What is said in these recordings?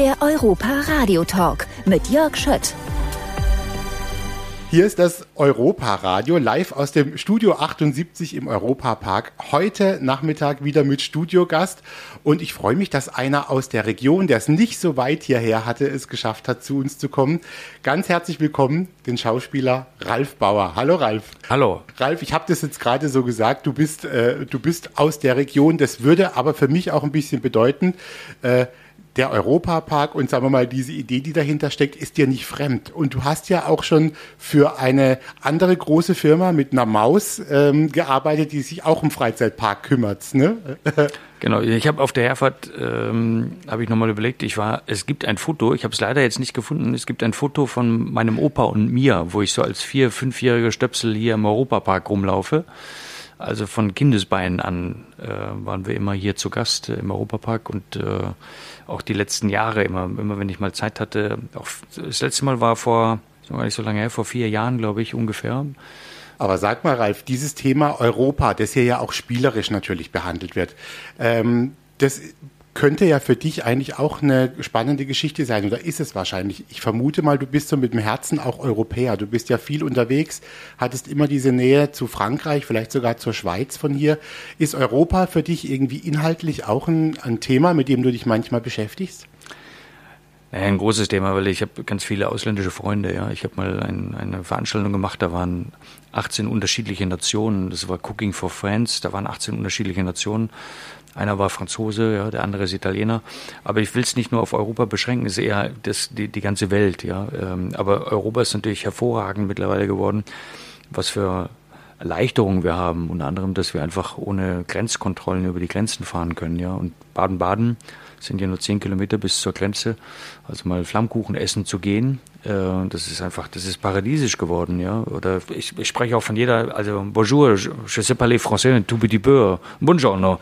Der Europa Radio Talk mit Jörg Schött. Hier ist das Europa-Radio live aus dem Studio 78 im Europapark. Heute Nachmittag wieder mit Studiogast. Und ich freue mich, dass einer aus der Region, der es nicht so weit hierher hatte, es geschafft hat, zu uns zu kommen. Ganz herzlich willkommen, den Schauspieler Ralf Bauer. Hallo Ralf. Hallo. Ralf, ich habe das jetzt gerade so gesagt, du bist, äh, du bist aus der Region. Das würde aber für mich auch ein bisschen bedeuten, äh, der Europapark und sagen wir mal, diese Idee, die dahinter steckt, ist dir nicht fremd. Und du hast ja auch schon für eine andere große Firma mit einer Maus ähm, gearbeitet, die sich auch um Freizeitpark kümmert. Ne? Genau, ich habe auf der Herfahrt, ähm, habe ich nochmal überlegt, ich war, es gibt ein Foto, ich habe es leider jetzt nicht gefunden, es gibt ein Foto von meinem Opa und mir, wo ich so als vier-, fünfjähriger Stöpsel hier im Europapark rumlaufe. Also von Kindesbeinen an äh, waren wir immer hier zu Gast im Europapark und äh, auch die letzten Jahre immer, immer wenn ich mal Zeit hatte. Auch das letzte Mal war vor, so gar nicht so lange her, vor vier Jahren, glaube ich, ungefähr. Aber sag mal, Ralf, dieses Thema Europa, das hier ja auch spielerisch natürlich behandelt wird, ähm, das könnte ja für dich eigentlich auch eine spannende Geschichte sein oder ist es wahrscheinlich. Ich vermute mal, du bist so mit dem Herzen auch Europäer. Du bist ja viel unterwegs, hattest immer diese Nähe zu Frankreich, vielleicht sogar zur Schweiz von hier. Ist Europa für dich irgendwie inhaltlich auch ein, ein Thema, mit dem du dich manchmal beschäftigst? Naja, ein großes Thema, weil ich habe ganz viele ausländische Freunde. Ja, ich habe mal ein, eine Veranstaltung gemacht, da waren 18 unterschiedliche Nationen. Das war Cooking for Friends. Da waren 18 unterschiedliche Nationen. Einer war Franzose, ja, der andere ist Italiener. Aber ich will es nicht nur auf Europa beschränken, es ist eher das, die, die ganze Welt. Ja. Ähm, aber Europa ist natürlich hervorragend mittlerweile geworden, was für Erleichterungen wir haben. Unter anderem, dass wir einfach ohne Grenzkontrollen über die Grenzen fahren können. Ja. Und Baden-Baden sind ja nur zehn Kilometer bis zur Grenze. Also mal Flammkuchen essen zu gehen, äh, das ist einfach, das ist paradiesisch geworden, ja. Oder ich, ich spreche auch von jeder, also Bonjour, je, sais parler français, tout petit peu, buongiorno.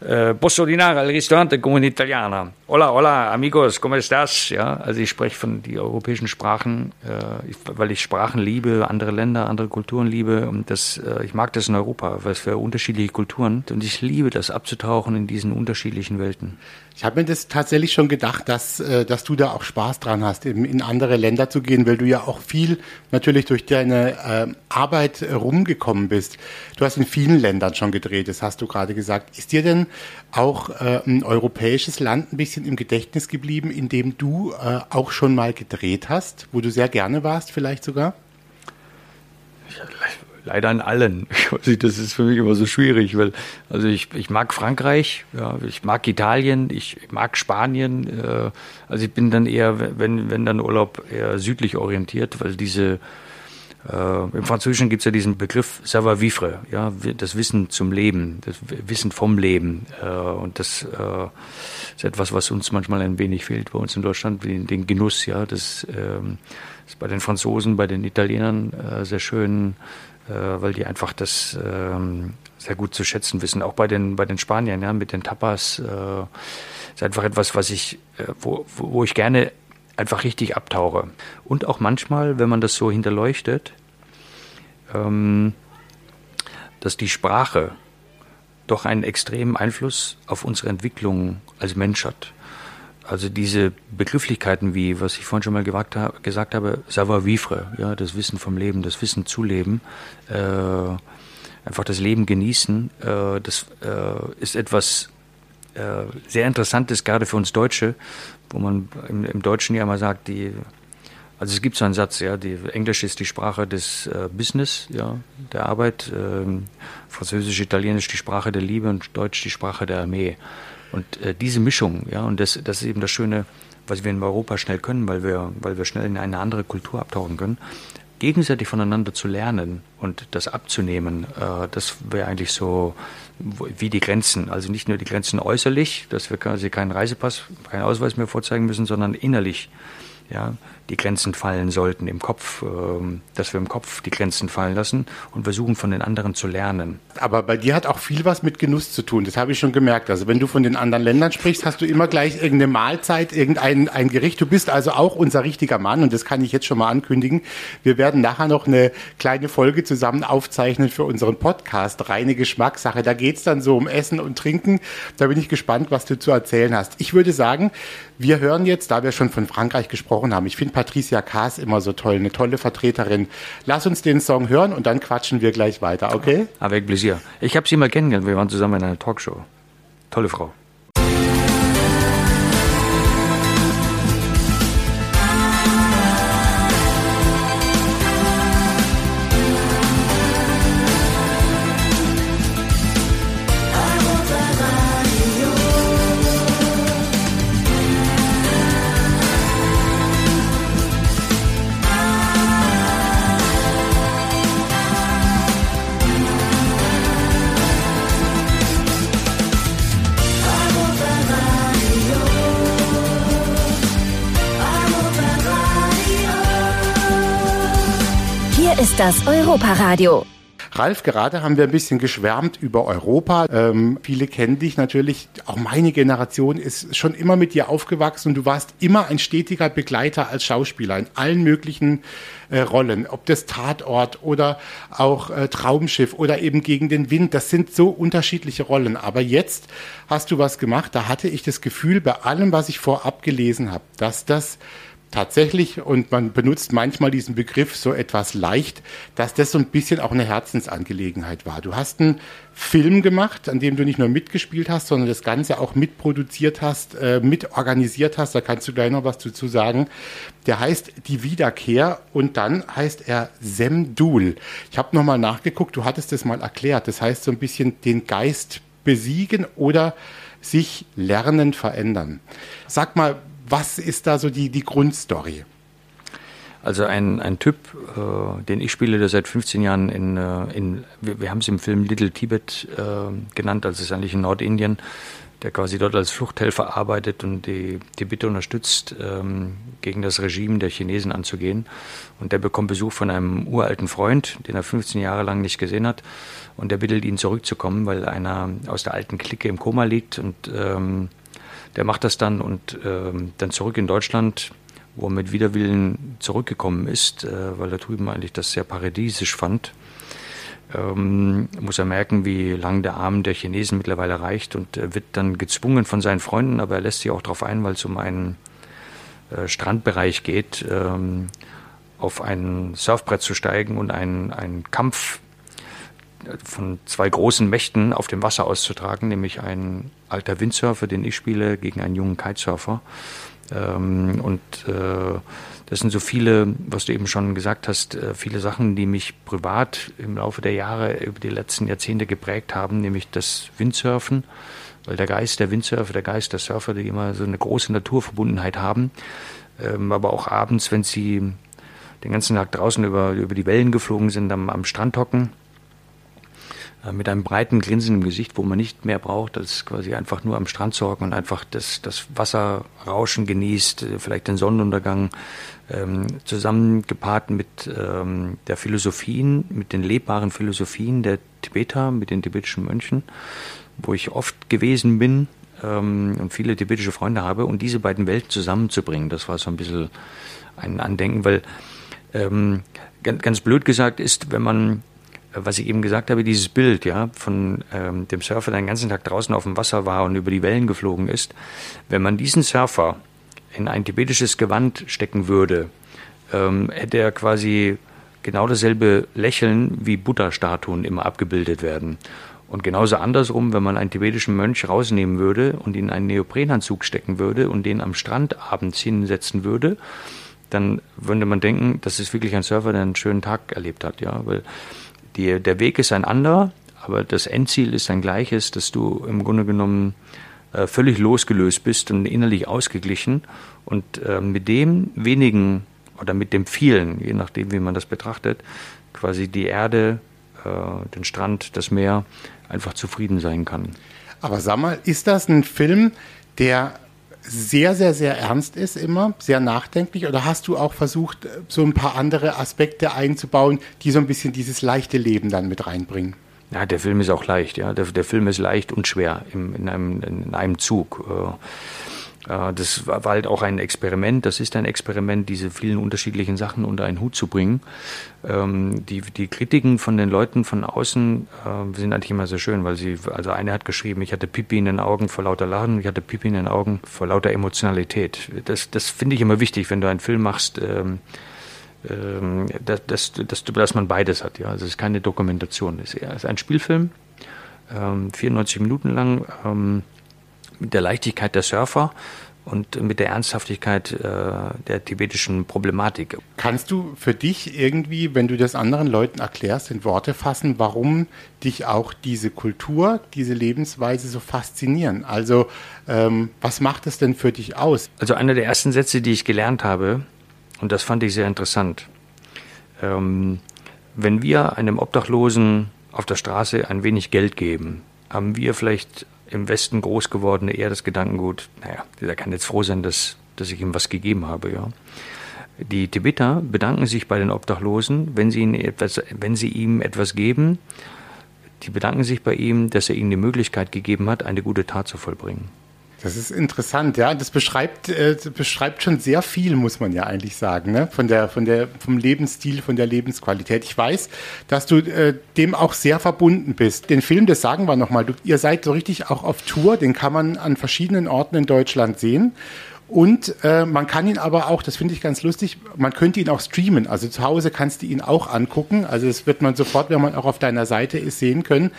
Äh, posso dinare al ristorante come un italiana. Hola, hola, amigos, come estás? Ja, also ich spreche von die europäischen Sprachen, äh, weil ich Sprachen liebe, andere Länder, andere Kulturen liebe und das, ich mag das in Europa, weil es für unterschiedliche Kulturen und ich liebe das abzutauchen in diesen unterschiedlichen Welten. Ich habe mir das tatsächlich schon gedacht, dass, äh, dass du da auch Spaß dran hast, in, andere Länder zu gehen, weil du ja auch viel natürlich durch deine äh, Arbeit rumgekommen bist. Du hast in vielen Ländern schon gedreht, das hast du gerade gesagt. Ist dir denn auch äh, ein europäisches Land ein bisschen im Gedächtnis geblieben, in dem du auch schon mal gedreht hast, wo du sehr gerne warst vielleicht sogar? Leider in allen. Das ist für mich immer so schwierig, weil also ich, ich mag Frankreich, ja, ich mag Italien, ich mag Spanien. Äh, also ich bin dann eher, wenn, wenn dann Urlaub, eher südlich orientiert, weil diese äh, Im Französischen gibt es ja diesen Begriff savoir vivre, ja, das Wissen zum Leben, das Wissen vom Leben. Äh, und das äh, ist etwas, was uns manchmal ein wenig fehlt bei uns in Deutschland, den Genuss, ja. Das ähm, ist bei den Franzosen, bei den Italienern äh, sehr schön weil die einfach das ähm, sehr gut zu schätzen wissen. Auch bei den, bei den Spaniern, ja, mit den Tapas, äh, ist einfach etwas, was ich, äh, wo, wo ich gerne einfach richtig abtauche. Und auch manchmal, wenn man das so hinterleuchtet, ähm, dass die Sprache doch einen extremen Einfluss auf unsere Entwicklung als Mensch hat. Also diese Begrifflichkeiten wie, was ich vorhin schon mal gewagt, gesagt habe, savoir vivre, ja, das Wissen vom Leben, das Wissen zu leben, äh, einfach das Leben genießen, äh, das äh, ist etwas äh, sehr Interessantes, gerade für uns Deutsche, wo man im, im, Deutschen ja immer sagt, die, also es gibt so einen Satz, ja, die Englisch ist die Sprache des äh, Business, ja, der Arbeit, ähm, Französisch, Italienisch die Sprache der Liebe und Deutsch die Sprache der Armee. Und äh, diese Mischung, ja, und das, das ist eben das Schöne, was wir in Europa schnell können, weil wir, weil wir schnell in eine andere Kultur abtauchen können, gegenseitig voneinander zu lernen und das abzunehmen, äh, das wäre eigentlich so wie die Grenzen. Also nicht nur die Grenzen äußerlich, dass wir quasi keinen Reisepass, keinen Ausweis mehr vorzeigen müssen, sondern innerlich ja, die Grenzen fallen sollten im Kopf, ähm, dass wir im Kopf die Grenzen fallen lassen und versuchen von den anderen zu lernen. Aber bei dir hat auch viel was mit Genuss zu tun, das habe ich schon gemerkt. Also wenn du von den anderen Ländern sprichst, hast du immer gleich irgendeine Mahlzeit, irgendein ein Gericht. Du bist also auch unser richtiger Mann und das kann ich jetzt schon mal ankündigen. Wir werden nachher noch eine kleine Folge zusammen aufzeichnen für unseren Podcast, reine Geschmackssache. Da geht es dann so um Essen und Trinken. Da bin ich gespannt, was du zu erzählen hast. Ich würde sagen, wir hören jetzt, da wir schon von Frankreich gesprochen haben, ich finde Patricia Kaas immer so toll, eine tolle Vertreterin. Lass uns den Song hören und dann quatschen wir gleich weiter, okay? Avec plaisir. Ich habe sie mal kennengelernt, wir waren zusammen in einer Talkshow. Tolle Frau. Ist das Europa-Radio. Ralf, gerade haben wir ein bisschen geschwärmt über Europa. Ähm, viele kennen dich natürlich. Auch meine Generation ist schon immer mit dir aufgewachsen und du warst immer ein stetiger Begleiter als Schauspieler in allen möglichen äh, Rollen. Ob das Tatort oder auch äh, Traumschiff oder eben gegen den Wind. Das sind so unterschiedliche Rollen. Aber jetzt hast du was gemacht. Da hatte ich das Gefühl, bei allem, was ich vorab gelesen habe, dass das tatsächlich, und man benutzt manchmal diesen Begriff so etwas leicht, dass das so ein bisschen auch eine Herzensangelegenheit war. Du hast einen Film gemacht, an dem du nicht nur mitgespielt hast, sondern das Ganze auch mitproduziert hast, äh, mitorganisiert hast. Da kannst du gleich noch was dazu sagen. Der heißt Die Wiederkehr und dann heißt er Semdul. Ich habe nochmal nachgeguckt, du hattest das mal erklärt. Das heißt so ein bisschen den Geist besiegen oder sich lernend verändern. Sag mal, was ist da so die, die Grundstory? Also ein, ein Typ, äh, den ich spiele, der seit 15 Jahren in, äh, in wir, wir haben es im Film Little Tibet äh, genannt, also es ist eigentlich in Nordindien, der quasi dort als Fluchthelfer arbeitet und die Tibet unterstützt, ähm, gegen das Regime der Chinesen anzugehen. Und der bekommt Besuch von einem uralten Freund, den er 15 Jahre lang nicht gesehen hat. Und der bittet ihn zurückzukommen, weil einer aus der alten Clique im Koma liegt und ähm, der macht das dann und ähm, dann zurück in Deutschland, wo er mit Widerwillen zurückgekommen ist, äh, weil er drüben eigentlich das sehr paradiesisch fand. Ähm, muss er merken, wie lang der Arm der Chinesen mittlerweile reicht und er wird dann gezwungen von seinen Freunden, aber er lässt sich auch darauf ein, weil es um einen äh, Strandbereich geht, ähm, auf ein Surfbrett zu steigen und einen, einen Kampf von zwei großen Mächten auf dem Wasser auszutragen, nämlich ein alter Windsurfer, den ich spiele, gegen einen jungen Kitesurfer. Ähm, und äh, das sind so viele, was du eben schon gesagt hast, äh, viele Sachen, die mich privat im Laufe der Jahre, über die letzten Jahrzehnte geprägt haben, nämlich das Windsurfen, weil der Geist der Windsurfer, der Geist der Surfer, die immer so eine große Naturverbundenheit haben, ähm, aber auch abends, wenn sie den ganzen Tag draußen über, über die Wellen geflogen sind, am, am Strand hocken mit einem breiten Grinsen im Gesicht, wo man nicht mehr braucht, als quasi einfach nur am Strand zu hocken und einfach das, das Wasserrauschen genießt, äh, vielleicht den Sonnenuntergang, ähm, zusammengepaart mit ähm, der Philosophien, mit den lebbaren Philosophien der Tibeter, mit den tibetischen Mönchen, wo ich oft gewesen bin ähm, und viele tibetische Freunde habe und diese beiden Welten zusammenzubringen, das war so ein bisschen ein Andenken, weil ähm, ganz, ganz blöd gesagt ist, wenn man was ich eben gesagt habe, dieses Bild, ja, von ähm, dem Surfer, der den ganzen Tag draußen auf dem Wasser war und über die Wellen geflogen ist, wenn man diesen Surfer in ein tibetisches Gewand stecken würde, ähm, hätte er quasi genau dasselbe Lächeln wie Buddha-Statuen immer abgebildet werden. Und genauso andersrum, wenn man einen tibetischen Mönch rausnehmen würde und ihn in einen Neoprenanzug stecken würde und den am Strand abends hinsetzen würde, dann würde man denken, das ist wirklich ein Surfer, der einen schönen Tag erlebt hat, ja, weil die, der Weg ist ein anderer, aber das Endziel ist ein gleiches, dass du im Grunde genommen äh, völlig losgelöst bist und innerlich ausgeglichen und äh, mit dem wenigen oder mit dem vielen, je nachdem, wie man das betrachtet, quasi die Erde, äh, den Strand, das Meer einfach zufrieden sein kann. Aber sag mal, ist das ein Film, der sehr, sehr, sehr ernst ist immer, sehr nachdenklich? Oder hast du auch versucht, so ein paar andere Aspekte einzubauen, die so ein bisschen dieses leichte Leben dann mit reinbringen? Ja, der Film ist auch leicht, ja. Der, der Film ist leicht und schwer im, in, einem, in einem Zug. Äh, das war halt auch ein Experiment, das ist ein Experiment, diese vielen unterschiedlichen Sachen unter einen Hut zu bringen. Ähm, die, die Kritiken von den Leuten von außen äh, sind eigentlich immer sehr schön, weil sie, also eine hat geschrieben, ich hatte Pipi in den Augen vor lauter Lachen, ich hatte Pipi in den Augen vor lauter Emotionalität. Das, das finde ich immer wichtig, wenn du einen Film machst, ähm, ähm, dass, dass, dass, dass man beides hat. Ja? Also es ist keine Dokumentation, es ist ein Spielfilm, 94 Minuten lang mit der Leichtigkeit der Surfer und mit der Ernsthaftigkeit äh, der tibetischen Problematik. Kannst du für dich irgendwie, wenn du das anderen Leuten erklärst, in Worte fassen, warum dich auch diese Kultur, diese Lebensweise so faszinieren? Also ähm, was macht es denn für dich aus? Also einer der ersten Sätze, die ich gelernt habe, und das fand ich sehr interessant, ähm, wenn wir einem Obdachlosen auf der Straße ein wenig Geld geben, haben wir vielleicht im Westen groß gewordene eher das Gedankengut, naja, der kann jetzt froh sein, dass, dass ich ihm was gegeben habe, ja. Die Tibeter bedanken sich bei den Obdachlosen, wenn sie, ihnen etwas, wenn sie ihm etwas geben. Die bedanken sich bei ihm, dass er ihnen die Möglichkeit gegeben hat, eine gute Tat zu vollbringen. Das ist interessant, ja. Das beschreibt, äh, beschreibt schon sehr viel, muss man ja eigentlich sagen, ne? von der, von der, vom Lebensstil, von der Lebensqualität. Ich weiß, dass du äh, dem auch sehr verbunden bist. Den Film, das sagen wir nochmal, ihr seid so richtig auch auf Tour, den kann man an verschiedenen Orten in Deutschland sehen. Und äh, man kann ihn aber auch, das finde ich ganz lustig, man könnte ihn auch streamen. Also zu Hause kannst du ihn auch angucken. Also das wird man sofort, wenn man auch auf deiner Seite ist, sehen können.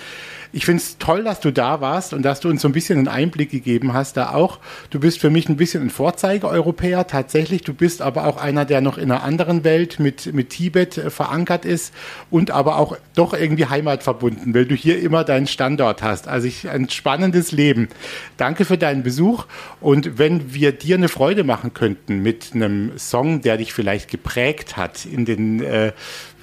Ich finde es toll, dass du da warst und dass du uns so ein bisschen einen Einblick gegeben hast da auch. Du bist für mich ein bisschen ein Vorzeige-Europäer tatsächlich. Du bist aber auch einer, der noch in einer anderen Welt mit, mit Tibet äh, verankert ist und aber auch doch irgendwie heimatverbunden, weil du hier immer deinen Standort hast. Also ich, ein spannendes Leben. Danke für deinen Besuch und wenn wir dir eine Freude machen könnten mit einem Song, der dich vielleicht geprägt hat in den äh,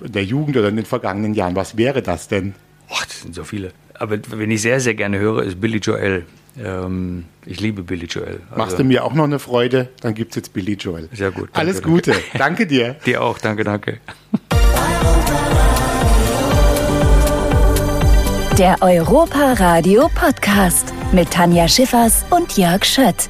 der Jugend oder in den vergangenen Jahren, was wäre das denn? Oh, das sind so viele aber wenn ich sehr, sehr gerne höre, ist Billy Joel. Ähm, ich liebe Billy Joel. Also Machst du mir auch noch eine Freude? Dann gibt es jetzt Billy Joel. Sehr gut. Danke, Alles Gute. Danke. danke dir. dir auch. Danke, danke. Der Europa Radio Podcast mit Tanja Schiffers und Jörg Schött.